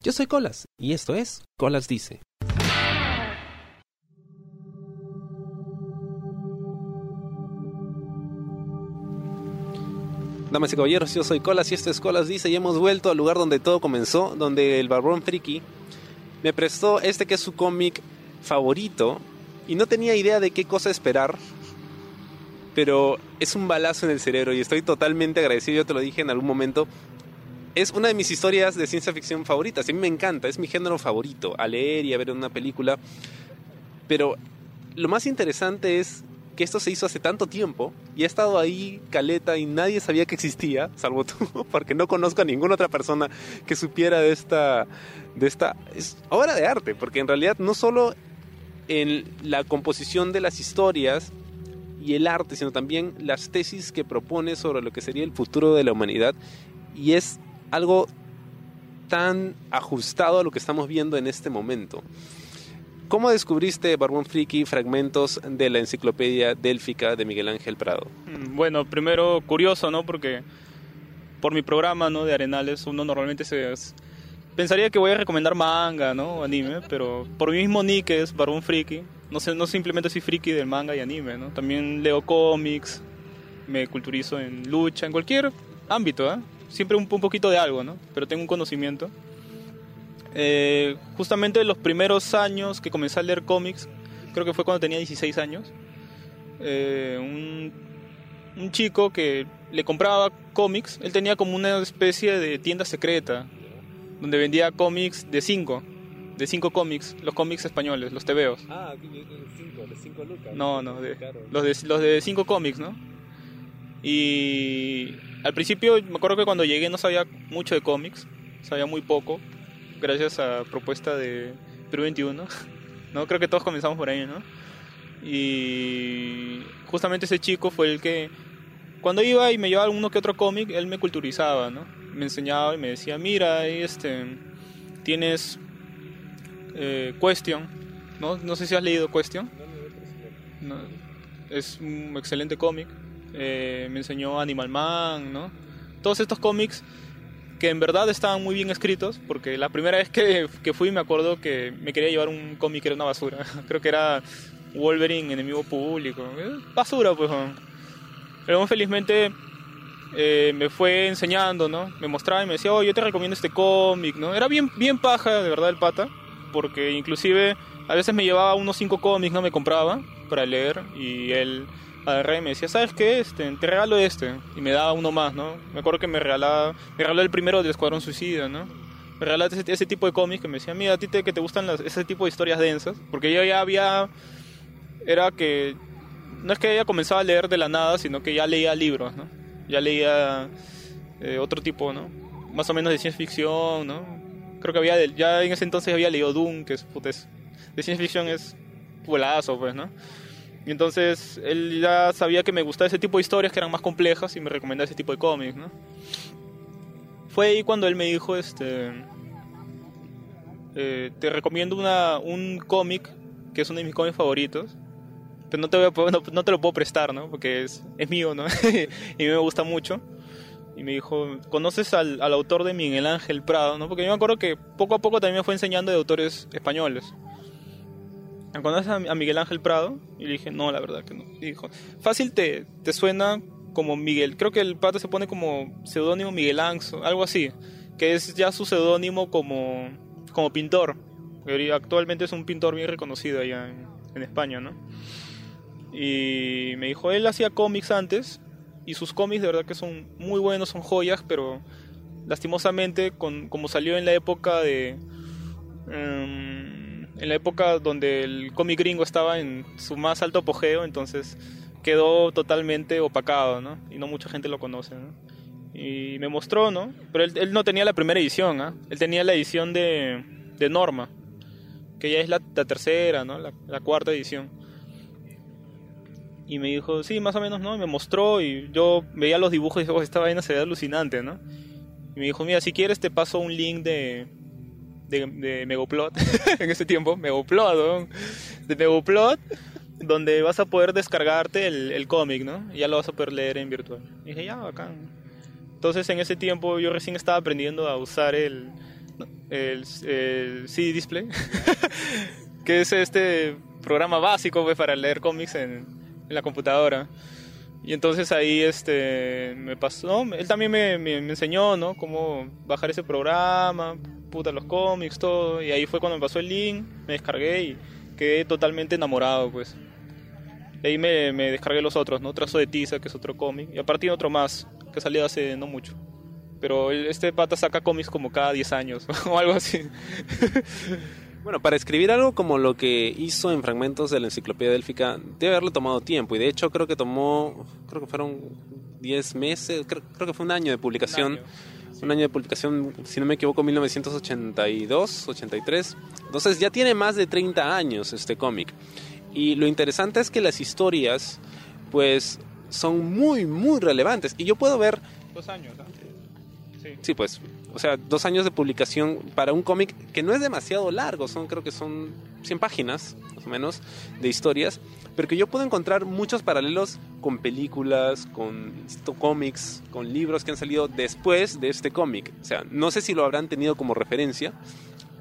Yo soy Colas y esto es Colas Dice. Damas y caballeros, yo soy Colas y esto es Colas Dice y hemos vuelto al lugar donde todo comenzó, donde el Barbón Friki me prestó este que es su cómic favorito y no tenía idea de qué cosa esperar, pero es un balazo en el cerebro y estoy totalmente agradecido, yo te lo dije en algún momento. Es una de mis historias de ciencia ficción favoritas, a mí me encanta, es mi género favorito, a leer y a ver una película. Pero lo más interesante es que esto se hizo hace tanto tiempo y ha estado ahí caleta y nadie sabía que existía, salvo tú, porque no conozco a ninguna otra persona que supiera de esta, de esta es obra de arte, porque en realidad no solo en la composición de las historias y el arte, sino también las tesis que propone sobre lo que sería el futuro de la humanidad y es algo tan ajustado a lo que estamos viendo en este momento. ¿Cómo descubriste, Barbón Friki, fragmentos de la enciclopedia délfica de Miguel Ángel Prado? Mm, Bueno, primero curioso, ¿no? Porque por mi programa, ¿no? De Arenales, uno normalmente se pensaría que voy a recomendar manga, ¿no? Anime, pero por mi mismo nick es Barbón Friki, no sé, no simplemente soy friki del manga y anime, ¿no? También leo cómics, me culturizo en lucha, en cualquier ámbito, ¿eh? Siempre un, un poquito de algo, ¿no? Pero tengo un conocimiento. Eh, justamente los primeros años que comencé a leer cómics, creo que fue cuando tenía 16 años, eh, un, un chico que le compraba cómics, él tenía como una especie de tienda secreta, donde vendía cómics de 5, de 5 cómics, los cómics españoles, los tebeos. Ah, cinco, de cinco lucas. No, no, de, los de los de 5 cómics, ¿no? Y al principio me acuerdo que cuando llegué no sabía mucho de cómics, sabía muy poco, gracias a propuesta de Perú 21. ¿no? Creo que todos comenzamos por ahí, ¿no? Y justamente ese chico fue el que, cuando iba y me llevaba uno que otro cómic, él me culturizaba, ¿no? Me enseñaba y me decía, mira, ahí este, tienes eh, Question, ¿no? No sé si has leído Question. No, es un excelente cómic. Eh, me enseñó Animal Man, ¿no? Todos estos cómics que en verdad estaban muy bien escritos, porque la primera vez que, que fui me acuerdo que me quería llevar un cómic que era una basura. Creo que era Wolverine, enemigo público. Eh, Basura, pues. Pero felizmente eh, me fue enseñando, ¿no? Me mostraba y me decía, oh, yo te recomiendo este cómic, ¿no? Era bien, bien paja, de verdad, el pata, porque inclusive a veces me llevaba unos cinco cómics, ¿no? Me compraba para leer y él agarré y me decía, ¿sabes qué? Este, te regalo este. Y me daba uno más, ¿no? Me acuerdo que me regalaba, me regaló el primero de Escuadrón Suicida, ¿no? Me regalaba ese, ese tipo de cómics que me decía, mira, a ti te, que te gustan las- ese tipo de historias densas. Porque yo ya había, era que, no es que haya comenzado a leer de la nada, sino que ya leía libros, ¿no? Ya leía eh, otro tipo, ¿no? Más o menos de ciencia ficción, ¿no? Creo que había, del- ya en ese entonces había leído Doom, que es, puta, es- de ciencia ficción es pulazo, pues, ¿no? Y entonces él ya sabía que me gustaba ese tipo de historias que eran más complejas y me recomendaba ese tipo de cómics, ¿no? Fue ahí cuando él me dijo, este, eh, te recomiendo una, un cómic que es uno de mis cómics favoritos, pero no te, voy a no, no te lo puedo prestar, ¿no? Porque es, es mío, ¿no? y me gusta mucho. Y me dijo, ¿conoces al, al autor de Miguel Ángel Prado, no? Porque yo me acuerdo que poco a poco también me fue enseñando de autores españoles. ¿Conoces a, Miguel Ángel Prado? Y le dije, no, la verdad que no. Dijo, fácil te, te suena como Miguel. Creo que el pato se pone como seudónimo Miguel Anxo, algo así. Que es ya su seudónimo como, como pintor. Actualmente es un pintor bien reconocido allá en, en España, ¿no? Y me dijo, él hacía cómics antes. Y sus cómics de verdad que son muy buenos, son joyas, pero lastimosamente, con, como salió en la época de... em, en la época donde el cómic gringo estaba en su más alto apogeo, entonces quedó totalmente opacado, ¿no? Y no mucha gente lo conoce, ¿no? Y me mostró, ¿no? Pero él, él no tenía la primera edición, ¿ah? Él tenía la edición de, de Norma, que ya es la, la tercera, ¿no? La, la cuarta edición. Y me dijo, sí, más o menos, ¿no? Y me mostró y yo veía los dibujos y dije, oh, esta vaina se ve alucinante, ¿no? Y me dijo, mira, si quieres te paso un link de, de, de Megoplot, en ese tiempo, Megoplot, ¿no? De Megoplot, donde vas a poder descargarte el, el cómic, ¿no? Y ya lo vas a poder leer en virtual. Y dije, ya, bacán. Entonces en ese tiempo yo recién estaba aprendiendo a usar el, el, el CD Display, que es este programa básico pues, para leer cómics en, la computadora. Y entonces ahí este me pasó, él también me, me, me, enseñó, ¿no? Cómo bajar ese programa, puta los cómics, todo. Y ahí fue cuando me pasó el link, me descargué y quedé totalmente enamorado, pues. Y ahí me, me descargué los otros, ¿no? Trazo de Tiza, que es otro cómic. Y aparte otro más, que salió hace no mucho. Pero este pata saca cómics como cada 10 años o algo así. Bueno, para escribir algo como lo que hizo en fragmentos de la enciclopedia délfica, debe haberle tomado tiempo. Y de hecho creo que tomó, creo que fueron 10 meses, creo, creo, que fue un año de publicación. Un año. Un año de publicación, si no me equivoco, 1982, 83. Entonces ya tiene más de 30 años este cómic. Y lo interesante es que las historias, pues, son muy, muy relevantes. Y yo puedo ver... Dos años, ¿no? Sí. sí, pues, o sea, dos años de publicación para un cómic que no es demasiado largo, son creo que son 100 páginas, más o menos, de historias, pero que yo puedo encontrar muchos paralelos con películas, con cómics, con libros que han salido después de este cómic. O sea, no sé si lo habrán tenido como referencia,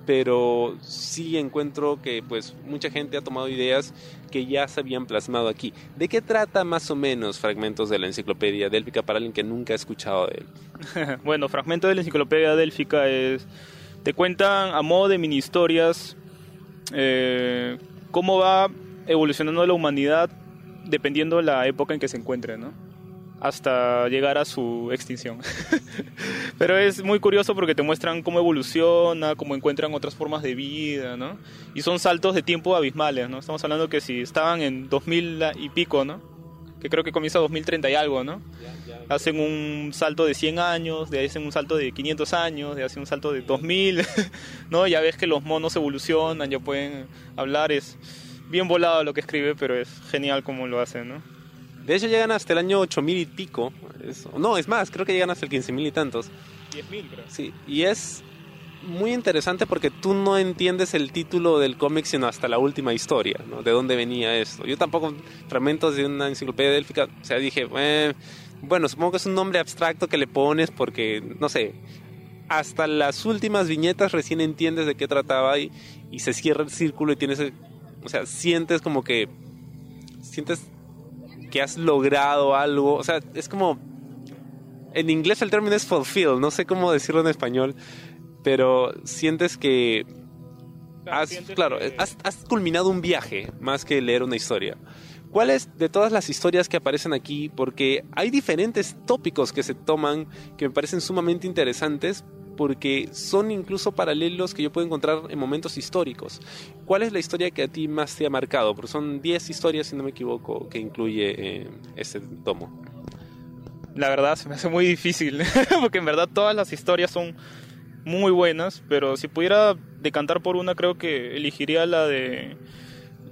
pero sí encuentro que pues mucha gente ha tomado ideas que ya se habían plasmado aquí. ¿De qué trata más o menos fragmentos de la enciclopedia délfica para alguien que nunca ha escuchado de él? bueno, fragmentos de la enciclopedia délfica es te cuentan a modo de mini historias eh, cómo va evolucionando la humanidad dependiendo de la época en que se encuentre, ¿no? Hasta llegar a su extinción. Pero es muy curioso porque te muestran cómo evoluciona, cómo encuentran otras formas de vida, ¿no? Y son saltos de tiempo abismales, ¿no? Estamos hablando que si estaban en 2000 y pico, ¿no? Que creo que comienza 2030 y algo, ¿no? Hacen un salto de 100 años, de ahí hacen un salto de 500 años, de ahí hacen un salto de 2000, ¿no? Ya ves que los monos evolucionan, ya pueden hablar, es bien volado lo que escribe, pero es genial cómo lo hacen, ¿no? De hecho llegan hasta el año 8000 y pico. Es, no, es más, creo que llegan hasta el 15000 y tantos. 10000, creo. Sí, y es muy interesante porque tú no entiendes el título del cómic sino hasta la última historia, ¿no? De dónde venía esto. Yo tampoco, fragmentos de una enciclopedia délfica, o sea, dije, eh, bueno, supongo que es un nombre abstracto que le pones porque, no sé, hasta las últimas viñetas recién entiendes de qué trataba y, y se cierra el círculo y tienes, o sea, sientes como que, sientes que has logrado algo. O sea, es como. En inglés el término es fulfill, no sé cómo decirlo en español, pero sientes que. Has, claro, has, has, culminado un viaje más que leer una historia. ¿Cuáles de todas las historias que aparecen aquí? Porque hay diferentes tópicos que se toman que me parecen sumamente interesantes, porque son incluso paralelos que yo puedo encontrar en momentos históricos. ¿Cuál es la historia que a ti más te ha marcado? Porque son 10 historias, si no me equivoco, que incluye eh, este tomo. La verdad se me hace muy difícil, porque en verdad todas las historias son muy buenas, pero si pudiera decantar por una, creo que elegiría la de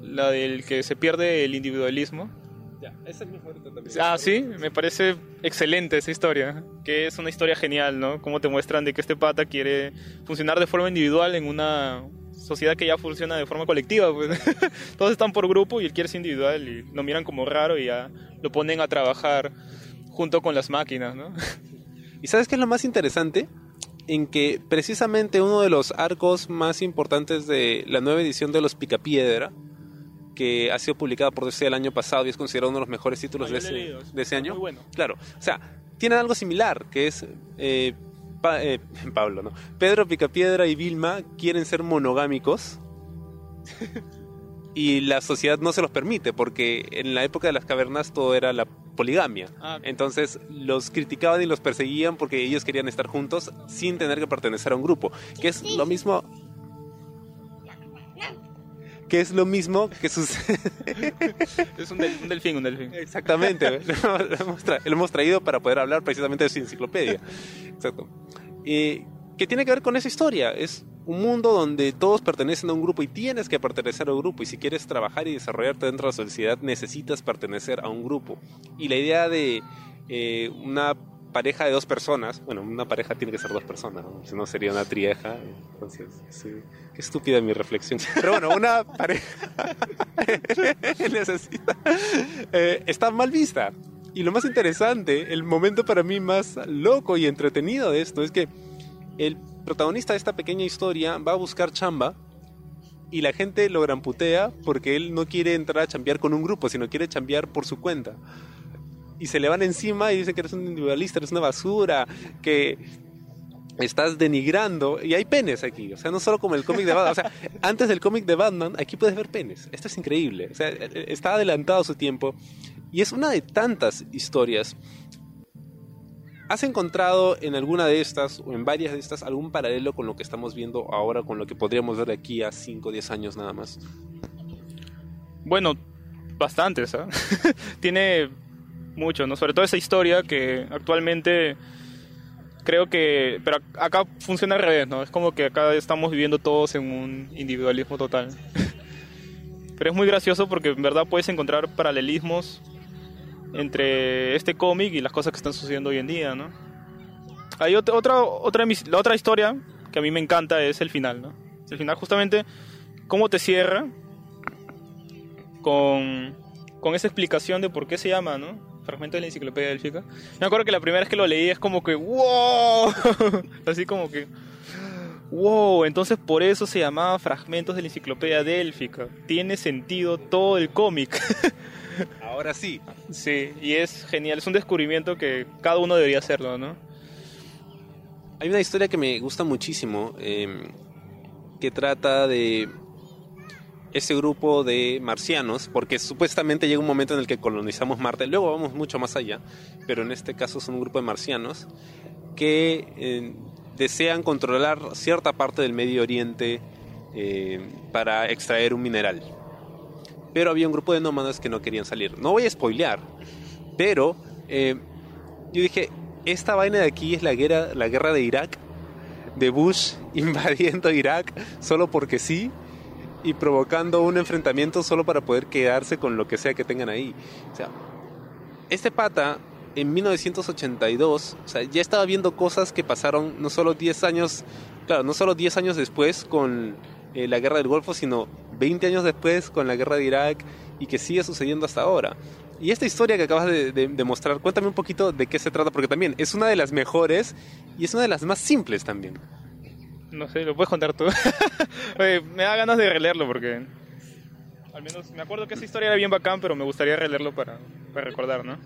la del que se pierde el individualismo ya, es mi también. Ah, sí, me parece excelente esa historia. Que es una historia genial, ¿no? Cómo te muestran de que este pata quiere funcionar de forma individual en una sociedad que ya funciona de forma colectiva. Pues. Todos están por grupo y él quiere ser individual y lo miran como raro y ya lo ponen a trabajar junto con las máquinas, ¿no? ¿Y sabes qué es lo más interesante? En que precisamente uno de los arcos más importantes de la nueva edición de Los Picapiedra que ha sido publicada por DC el año pasado y es considerado uno de los mejores títulos no, de, ese, leído, de ese año. Muy bueno. Claro, o sea, tienen algo similar, que es eh, pa, eh, Pablo, ¿no? Pedro Picapiedra y Vilma quieren ser monogámicos y la sociedad no se los permite porque en la época de las cavernas todo era la poligamia. Ah, Entonces los criticaban y los perseguían porque ellos querían estar juntos sin tener que pertenecer a un grupo, que es lo mismo que es lo mismo que sucede. es un, del, un, delfín, un delfín. Exactamente, lo, hemos tra lo, hemos traído para poder hablar precisamente de su enciclopedia. Exacto. Y que tiene que ver con esa historia. Es un mundo donde todos pertenecen a un grupo y tienes que pertenecer a un grupo. Y si quieres trabajar y desarrollarte dentro de la sociedad, necesitas pertenecer a un grupo. Y la idea de eh, una pareja de dos personas, bueno, una pareja tiene que ser dos personas, si no sería una trieja. Entonces, sí. qué estúpida mi reflexión. Pero bueno, una pareja. Eh, está mal vista. Y lo más interesante, el momento para mí más loco y entretenido de esto es que el protagonista de esta pequeña historia va a buscar chamba y la gente lo gramputea porque él no quiere entrar a chambear con un grupo, sino quiere chambear por su cuenta. Y se le van encima y dicen que eres un individualista, eres una basura, que estás denigrando. Y hay penes aquí, o sea, no solo como el cómic de Batman. O sea, antes del cómic de Batman, aquí puedes ver penes. Esto es increíble. O sea, está adelantado su tiempo. Y es una de tantas historias ¿Has encontrado en alguna de estas o en varias de estas algún paralelo con lo que estamos viendo ahora, con lo que podríamos ver de aquí a 5 o 10 años nada más? Bueno, bastantes. ¿eh? Tiene mucho, ¿no? Sobre todo esa historia que actualmente creo que... Pero acá funciona al revés, ¿no? Es como que acá estamos viviendo todos en un individualismo total. pero es muy gracioso porque en verdad puedes encontrar paralelismos entre este cómic y las cosas que están sucediendo hoy en día, ¿no? Hay otra, otra, otra, la otra historia que a mí me encanta es el final, ¿no? El final justamente, cómo te cierra con, con esa explicación de por qué se llama, ¿no? Fragmento de la enciclopedia élfica. Me acuerdo que la primera vez que lo leí es como que, ¡wow! Así como que, ¡wow! Entonces por eso se llamaba Fragmentos de la enciclopedia élfica. Tiene sentido todo el cómic. Ahora sí. Sí, y es genial, es un descubrimiento que cada uno debería hacerlo, ¿no? Hay una historia que me gusta muchísimo, em, que trata de ese grupo de marcianos, porque supuestamente llega un momento en el que colonizamos Marte, luego vamos mucho más allá, pero en este caso son un grupo de marcianos que em, desean controlar cierta parte del Medio Oriente em, para extraer un mineral pero había un grupo de nómadas que no querían salir. No voy a spoilear, pero eh, yo dije, esta vaina de aquí es la guerra, la guerra de Irak, de Bush invadiendo Irak solo porque sí y provocando un enfrentamiento solo para poder quedarse con lo que sea que tengan ahí. O sea, este pata en 1982, o sea, ya estaba viendo cosas que pasaron no solo 10 años, claro, no solo 10 años después con eh, la guerra del Golfo, sino 20 años después con la guerra de Irak y que sigue sucediendo hasta ahora. Y esta historia que acabas de, mostrar, cuéntame un poquito de qué se trata, porque también es una de las mejores y es una de las más simples también. No sé, lo puedes contar tú. me da ganas de releerlo porque al menos me acuerdo que esa historia era bien bacán, pero me gustaría releerlo para, para recordar, ¿no?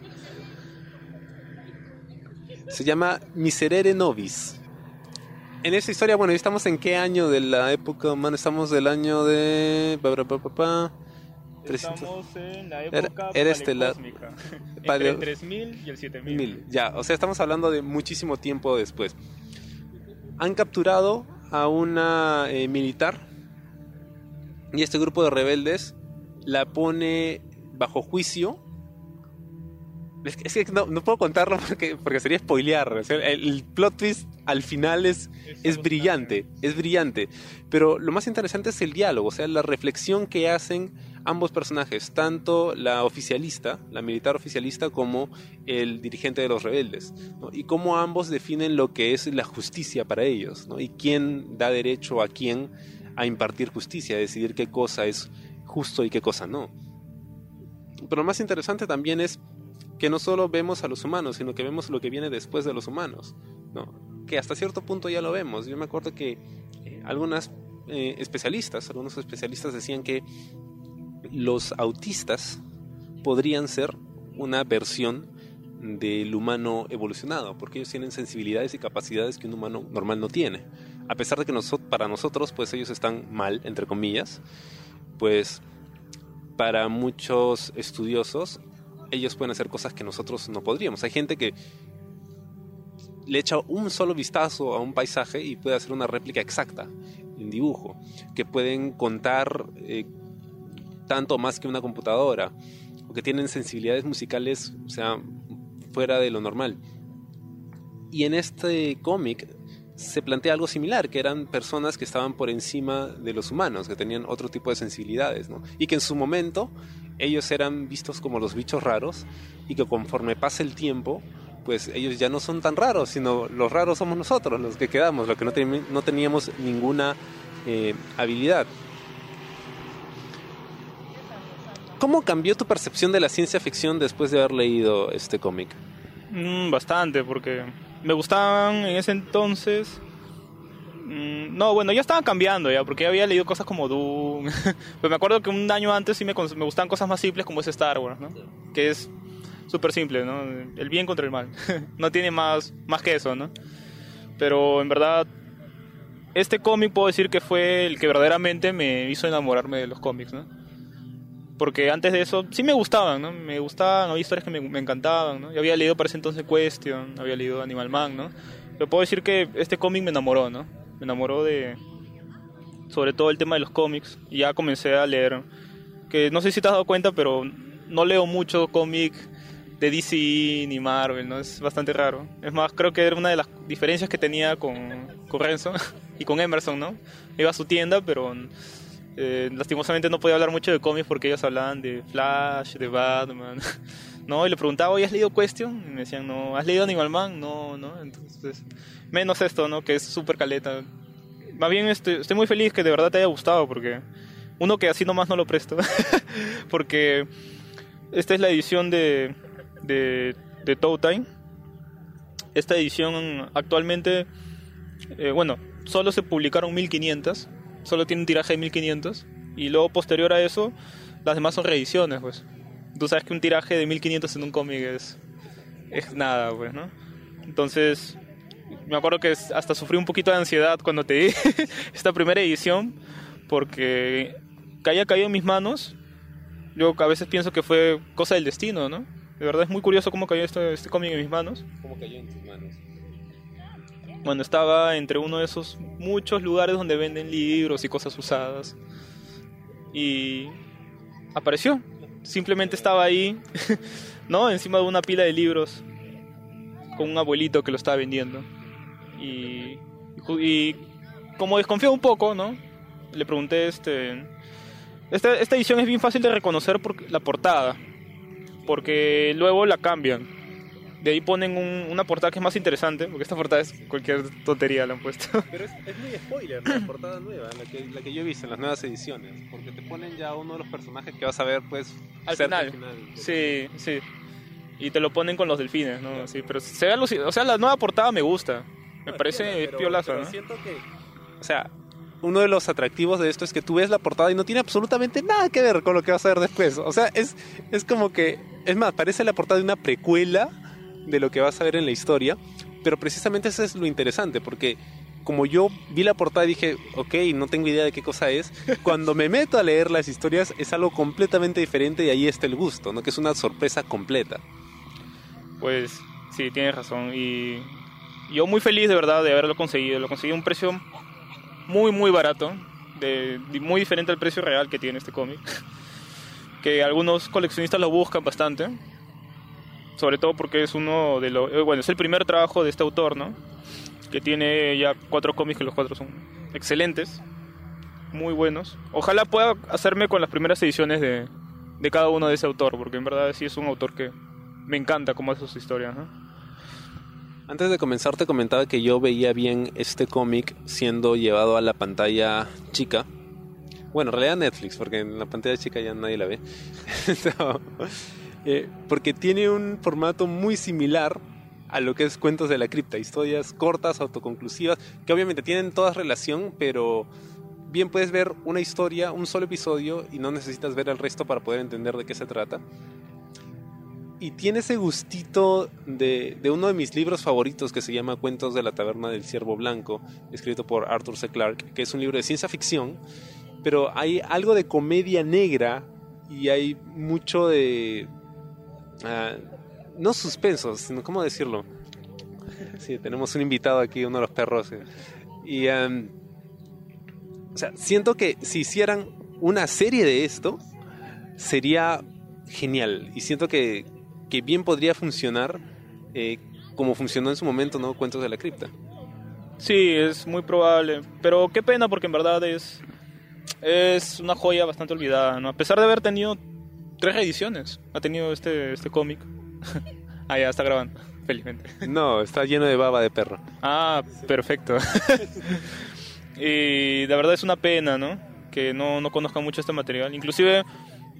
Se llama Miserere Nobis en esa historia, bueno, estamos en qué año de la época, man, estamos del año de... Estamos en la época era, este, la... Entre el 3000 y el 7000. Ya, o sea, estamos hablando de muchísimo tiempo después. Han capturado a una eh, militar y este grupo de rebeldes la pone bajo juicio es que, no, puedo contarlo porque, porque sería spoilear. el, plot twist al final es, es brillante, es brillante. Pero lo más interesante es el diálogo, o sea, la reflexión que hacen ambos personajes, tanto la oficialista, la militar oficialista, como el dirigente de los rebeldes. Y cómo ambos definen lo que es la justicia para ellos, y quién da derecho a quién a impartir justicia, a decidir qué cosa es justo y qué cosa no. Pero lo más interesante también es que no solo vemos a los humanos, sino que vemos lo que viene después de los humanos, ¿no? que hasta cierto punto ya lo vemos. Yo me acuerdo que eh, algunas eh, especialistas, algunos especialistas decían que los autistas podrían ser una versión del humano evolucionado, porque ellos tienen sensibilidades y capacidades que un humano normal no tiene. A pesar de que para nosotros, pues ellos están mal, entre comillas, pues para muchos estudiosos ellos pueden hacer cosas que nosotros no podríamos. Hay gente que le echa un solo vistazo a un paisaje y puede hacer una réplica exacta en dibujo, que pueden contar eh, tanto más que una computadora, o que tienen sensibilidades musicales, sea, fuera de lo normal. Y en este cómic se plantea algo similar, que eran personas que estaban por encima de los humanos, que tenían otro tipo de sensibilidades, ¿no? Y que en su momento ellos eran vistos como los bichos raros y que conforme pasa el tiempo, pues ellos ya no son tan raros, sino los raros somos nosotros, los que quedamos, los que no, no teníamos ninguna eh, habilidad. ¿Cómo cambió tu percepción de la ciencia ficción después de haber leído este cómic? Mm, bastante, porque me gustaban en ese entonces Mm, no, bueno, ya estaban cambiando ya, porque ya había leído cosas como Doom. Pero me acuerdo que un año antes sí me, me gustaban cosas más simples como es Star Wars, ¿no? Que es súper simple, ¿no? El bien contra el mal. no tiene más, más que eso, ¿no? Pero en verdad, este cómic puedo decir que fue el que verdaderamente me hizo enamorarme de los cómics, ¿no? Porque antes de eso sí me gustaban, ¿no? Me gustaban, había historias que me, me encantaban, ¿no? Yo había leído para ese entonces Question, había leído Animal Man, ¿no? Pero puedo decir que este cómic me enamoró, ¿no? Me enamoró de... Sobre todo el tema de los cómics. Y ya comencé a leer. Que no sé si te has dado cuenta, pero no leo mucho cómic de DC ni Marvel, ¿no? Es bastante raro. Es más, creo que era una de las diferencias que tenía con, con Renzo y con Emerson, ¿no? Iba a su tienda, pero eh, lastimosamente no podía hablar mucho de cómics porque ellos hablaban de Flash, de Batman, ¿no? Y le preguntaba, ¿hoy has leído Question? Y me decían, no. ¿Has leído Animal Man? No, ¿no? Entonces, menos esto, ¿no? Que es súper caleta. Más bien estoy, estoy muy feliz que de verdad te haya gustado porque uno que así nomás no lo presto. porque esta es la edición de, de, de Time. Esta edición actualmente, eh, bueno, solo se publicaron 1500, solo tiene un tiraje de 1500, y luego posterior a eso, las demás son reediciones, pues. Tú sabes que un tiraje de 1500 en un cómic es, es nada, pues, ¿no? Entonces, me acuerdo que hasta sufrí un poquito de ansiedad cuando te di esta primera edición, porque caía caído en mis manos. Yo a veces pienso que fue cosa del destino, ¿no? De verdad es muy curioso cómo cayó este, este cómic en mis manos. ¿Cómo cayó en tus manos? Bueno, estaba entre uno de esos muchos lugares donde venden libros y cosas usadas. Y apareció. Simplemente estaba ahí, ¿no? Encima de una pila de libros. Con un abuelito que lo estaba vendiendo. Y, y como desconfío un poco, ¿no? Le pregunté, este... Esta, esta edición es bien fácil de reconocer por la portada porque luego la cambian. De ahí ponen un, una portada que es más interesante, porque esta portada es cualquier tontería la han puesto. Pero es, es muy spoiler la portada nueva, la que, la que yo he visto en las nuevas ediciones, porque te ponen ya uno de los personajes que vas a ver pues al final. Al final sí, sí. Y te lo ponen con los delfines, ¿no? Sí, pero se ve o sea, la nueva portada me gusta. Me parece pero, piolaza, pero ¿no? siento que o sea, uno de los atractivos de esto es que tú ves la portada y no tiene absolutamente nada que ver con lo que vas a ver después. O sea, es, es como que, es más, parece la portada de una precuela de lo que vas a ver en la historia, pero precisamente eso es lo interesante, porque como yo vi la portada y dije, ok, no tengo idea de qué cosa es, cuando me meto a leer las historias es algo completamente diferente y ahí está el gusto, ¿no? Que es una sorpresa completa. Pues sí, tienes razón. Y yo muy feliz de verdad de haberlo conseguido. Lo conseguí a un precio muy, muy barato, de, muy diferente al precio real que tiene este cómic. Que algunos coleccionistas lo buscan bastante, sobre todo porque es uno de los. Bueno, es el primer trabajo de este autor, ¿no? Que tiene ya cuatro cómics que los cuatro son excelentes, muy buenos. Ojalá pueda hacerme con las primeras ediciones de, de cada uno de ese autor, porque en verdad sí es un autor que me encanta cómo hace sus historias, ¿no? Antes de comenzar te comentaba que yo veía bien este cómic siendo llevado a la pantalla chica. Bueno, en realidad Netflix, porque en la pantalla chica ya nadie la ve. eh, porque tiene un formato muy similar a lo que es Cuentos de la Cripta, historias cortas, autoconclusivas, que obviamente tienen todas relación, pero bien puedes ver una historia, un solo episodio, y no necesitas ver el resto para poder entender de qué se trata y tiene ese gustito de, de, uno de mis libros favoritos que se llama Cuentos de la Taberna del Ciervo Blanco, escrito por Arthur C. Clarke, que es un libro de ciencia ficción, pero hay algo de comedia negra y hay mucho de... Uh, no suspenso, sino cómo decirlo. Sí, tenemos un invitado aquí, uno de los perros. Y... Um, o sea, siento que si hicieran una serie de esto, sería genial. Y siento que, que bien podría funcionar eh, como funcionó en su momento, ¿no? Cuentos de la cripta. Sí, es muy probable. Pero qué pena porque en verdad es, es una joya bastante olvidada, ¿no? A pesar de haber tenido tres ediciones, ha tenido este, este cómic. ah, ya está grabando, felizmente. No, está lleno de baba de perro. Ah, perfecto. y la verdad es una pena, ¿no? Que no, no conozcan mucho este material. Inclusive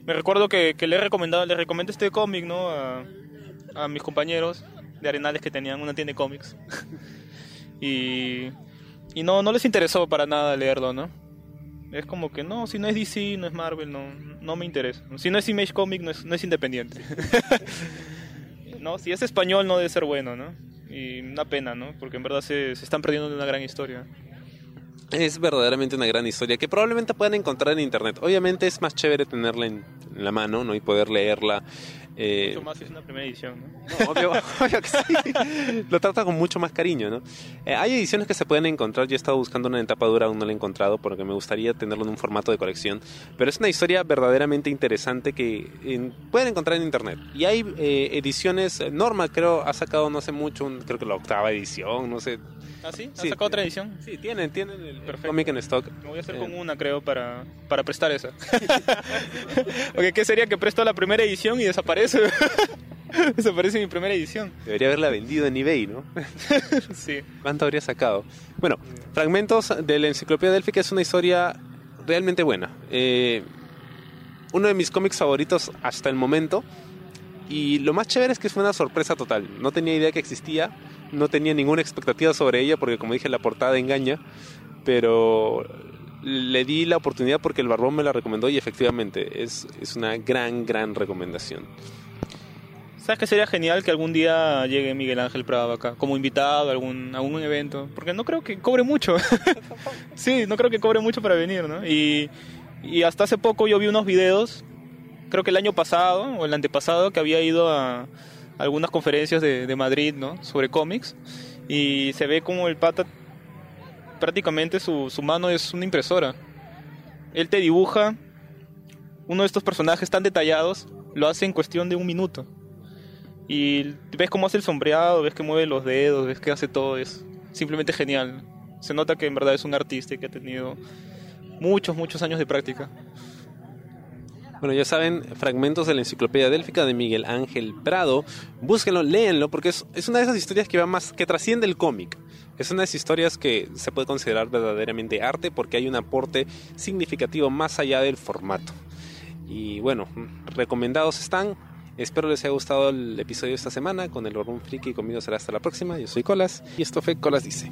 me recuerdo que, que le he recomendado, le recomendé este cómic, ¿no? A, a, mis compañeros de Arenales que tenían una tienda de cómics. y y no, no les interesó para nada leerlo, ¿no? Es como que no, si no es DC, no es Marvel, no, no me interesa. Si no es Image Comic, no es, no es independiente. no, si es español no debe ser bueno, ¿no? Y una pena, ¿no? Porque en verdad se, se están perdiendo de una gran historia. Es verdaderamente una gran historia que probablemente puedan encontrar en internet. Obviamente es más chévere tenerla en, en la mano, ¿no? Y poder leerla eh, mucho más si es una primera edición, ¿no? obvio, obvio, que sí. Lo trata con mucho más cariño, ¿no? Eh, hay ediciones que se pueden encontrar. Yo he estado buscando una en tapa dura, aún no la he encontrado porque me gustaría tenerlo en un formato de colección. Pero es una historia verdaderamente interesante que pueden encontrar en internet. Y hay eh, ediciones, Norma creo ha sacado no hace mucho, creo que la octava edición, no sé. ¿Ah, sí? ¿Ha sacado otra edición? Sí, tienen, tienen el cómic en stock. Me voy a hacer con una, creo, para, para prestar esa. Porque ¿qué sería que presto la primera edición y desaparece? Eso parece mi primera edición. Debería haberla vendido en eBay, ¿no? sí. ¿Cuánto habría sacado? Bueno, Fragmentos de la Enciclopedia Delphica es una historia realmente buena. Eh, uno de mis cómics favoritos hasta el momento. Y lo más chévere es que fue una sorpresa total. No tenía idea que existía, no tenía ninguna expectativa sobre ella, porque como dije, la portada engaña. Pero le di la oportunidad porque el Barbón me la recomendó y efectivamente es, es una gran, gran recomendación. ¿Sabes que sería genial que algún día llegue Miguel Ángel Prado acá, como invitado a algún, algún evento? Porque no creo que cobre mucho. sí, no creo que cobre mucho para venir, ¿no? Y, y hasta hace poco yo vi unos videos, creo que el año pasado o el antepasado, que había ido a algunas conferencias de, de Madrid, ¿no? Sobre cómics. Y se ve como el pata prácticamente su, su mano es una impresora. Él te dibuja uno de estos personajes tan detallados, lo hace en cuestión de un minuto. Y ves cómo hace el sombreado, ves que mueve los dedos, ves que hace todo, es simplemente genial. Se nota que en verdad es un artista que ha tenido muchos, muchos años de práctica. Bueno, ya saben, fragmentos de la enciclopedia délfica de Miguel Ángel Prado. Búsquenlo, léenlo, porque es, es una de esas historias que va más, que trasciende el cómic. Es una de esas historias que se puede considerar verdaderamente arte porque hay un aporte significativo más allá del formato. Y bueno, recomendados están. Espero les haya gustado el episodio de esta semana con el Borbón Friki. Conmigo será hasta la próxima. Yo soy Colas y esto fue Colas Dice.